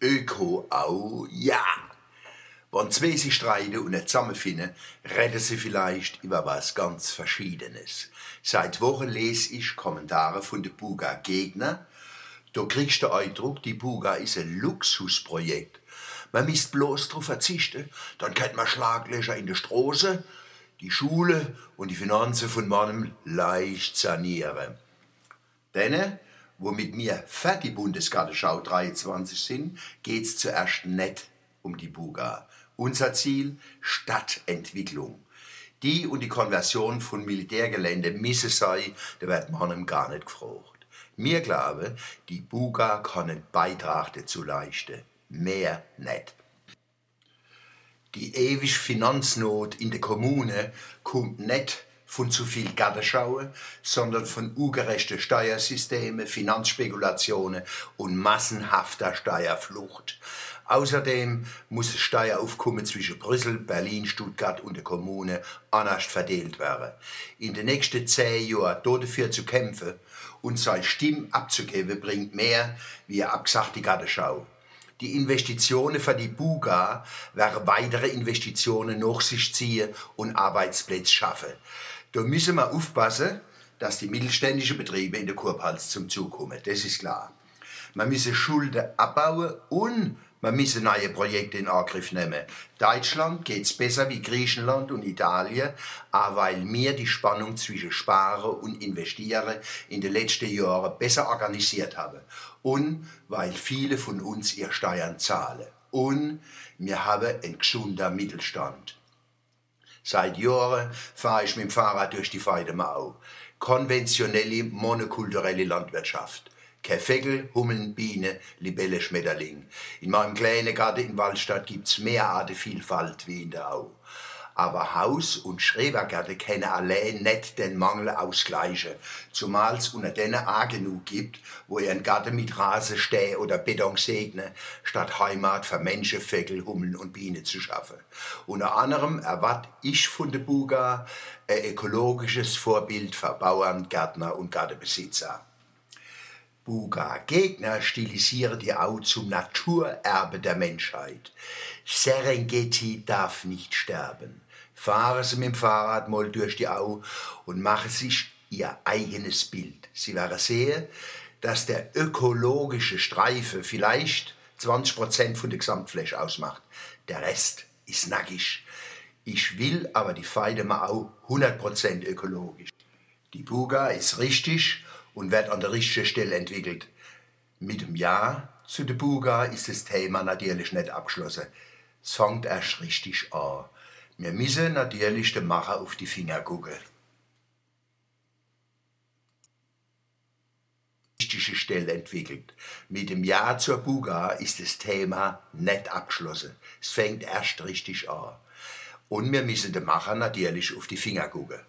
Öko auch, ja. Wenn zwei sich streiten und nicht zusammenfinden, reden sie vielleicht über was ganz Verschiedenes. Seit Wochen lese ich Kommentare von den Buga-Gegner. Da kriegst du den Eindruck, die Buga ist ein Luxusprojekt. Man müsste bloß darauf verzichten, dann könnte man Schlaglöcher in der Straße, die Schule und die Finanzen von meinem leicht sanieren. Denen, wo mit mir für die Bundesgartenschau 23 sind, geht's zuerst nicht um die Buga. Unser Ziel Stadtentwicklung. Die und die Konversion von Militärgelände misse sei, da wird man gar nicht gefragt. Mir glaube, die Buga kann einen Beitrag dazu leisten. Mehr nicht. Die ewige Finanznot in der Kommune kommt nicht von zu viel Gartenschauen, sondern von ungerechten Steuersystemen, Finanzspekulationen und massenhafter Steuerflucht. Außerdem muss das Steueraufkommen zwischen Brüssel, Berlin, Stuttgart und der Kommune anders verteilt werden. In den nächsten zehn Jahren dafür zu kämpfen und seine Stimme abzugeben, bringt mehr wie eine abgesagte Gartenschau. Die Investitionen für die Buga werden weitere Investitionen nach sich ziehen und Arbeitsplätze schaffen. Da müssen wir aufpassen, dass die mittelständischen Betriebe in der Kurpals zum Zug kommen. Das ist klar. Man müsse Schulden abbauen und man müsse neue Projekte in Angriff nehmen. Deutschland geht's besser wie Griechenland und Italien, auch weil wir die Spannung zwischen Sparen und Investieren in den letzten Jahren besser organisiert haben. Und weil viele von uns ihr Steuern zahlen. Und wir haben einen gesunden Mittelstand. Seit Jahren fahre ich mit dem Fahrrad durch die Feidemau. Konventionelle, monokulturelle Landwirtschaft. Kein Vögel, Hummeln, Biene, Libelle, Schmetterling. In meinem kleinen Garten in Waldstadt gibt's mehr Artenvielfalt wie in der Au. Aber Haus- und Schrebergärten können allein nicht den Mangel ausgleichen, zumal es unter denen auch genug gibt, wo ihren Garten mit Rasen, Steh oder Beton segnen, statt Heimat für Menschen, Vögel, Hummeln und Bienen zu schaffen. Unter anderem erwarte ich von der Buga ein ökologisches Vorbild für Bauern, Gärtner und Gartenbesitzer. Buga-Gegner stilisieren die Au zum Naturerbe der Menschheit. Serengeti darf nicht sterben. Fahren Sie mit dem Fahrrad mal durch die Au und machen sich Ihr eigenes Bild. Sie werden sehen, dass der ökologische Streifen vielleicht 20 Prozent von der Gesamtfläche ausmacht. Der Rest ist nackig. Ich will aber die Feide Au 100 Prozent ökologisch. Die Buga ist richtig und wird an der richtigen Stelle entwickelt. Mit dem Ja zu der Buga ist das Thema natürlich nicht abgeschlossen. Es fängt erst richtig an. Wir müssen natürlich dem Macher auf die Finger gucken. Richtige Stelle entwickelt. Mit dem Ja zur Buga ist das Thema nicht abgeschlossen. Es fängt erst richtig an. Und wir müssen dem Macher natürlich auf die Finger gucken.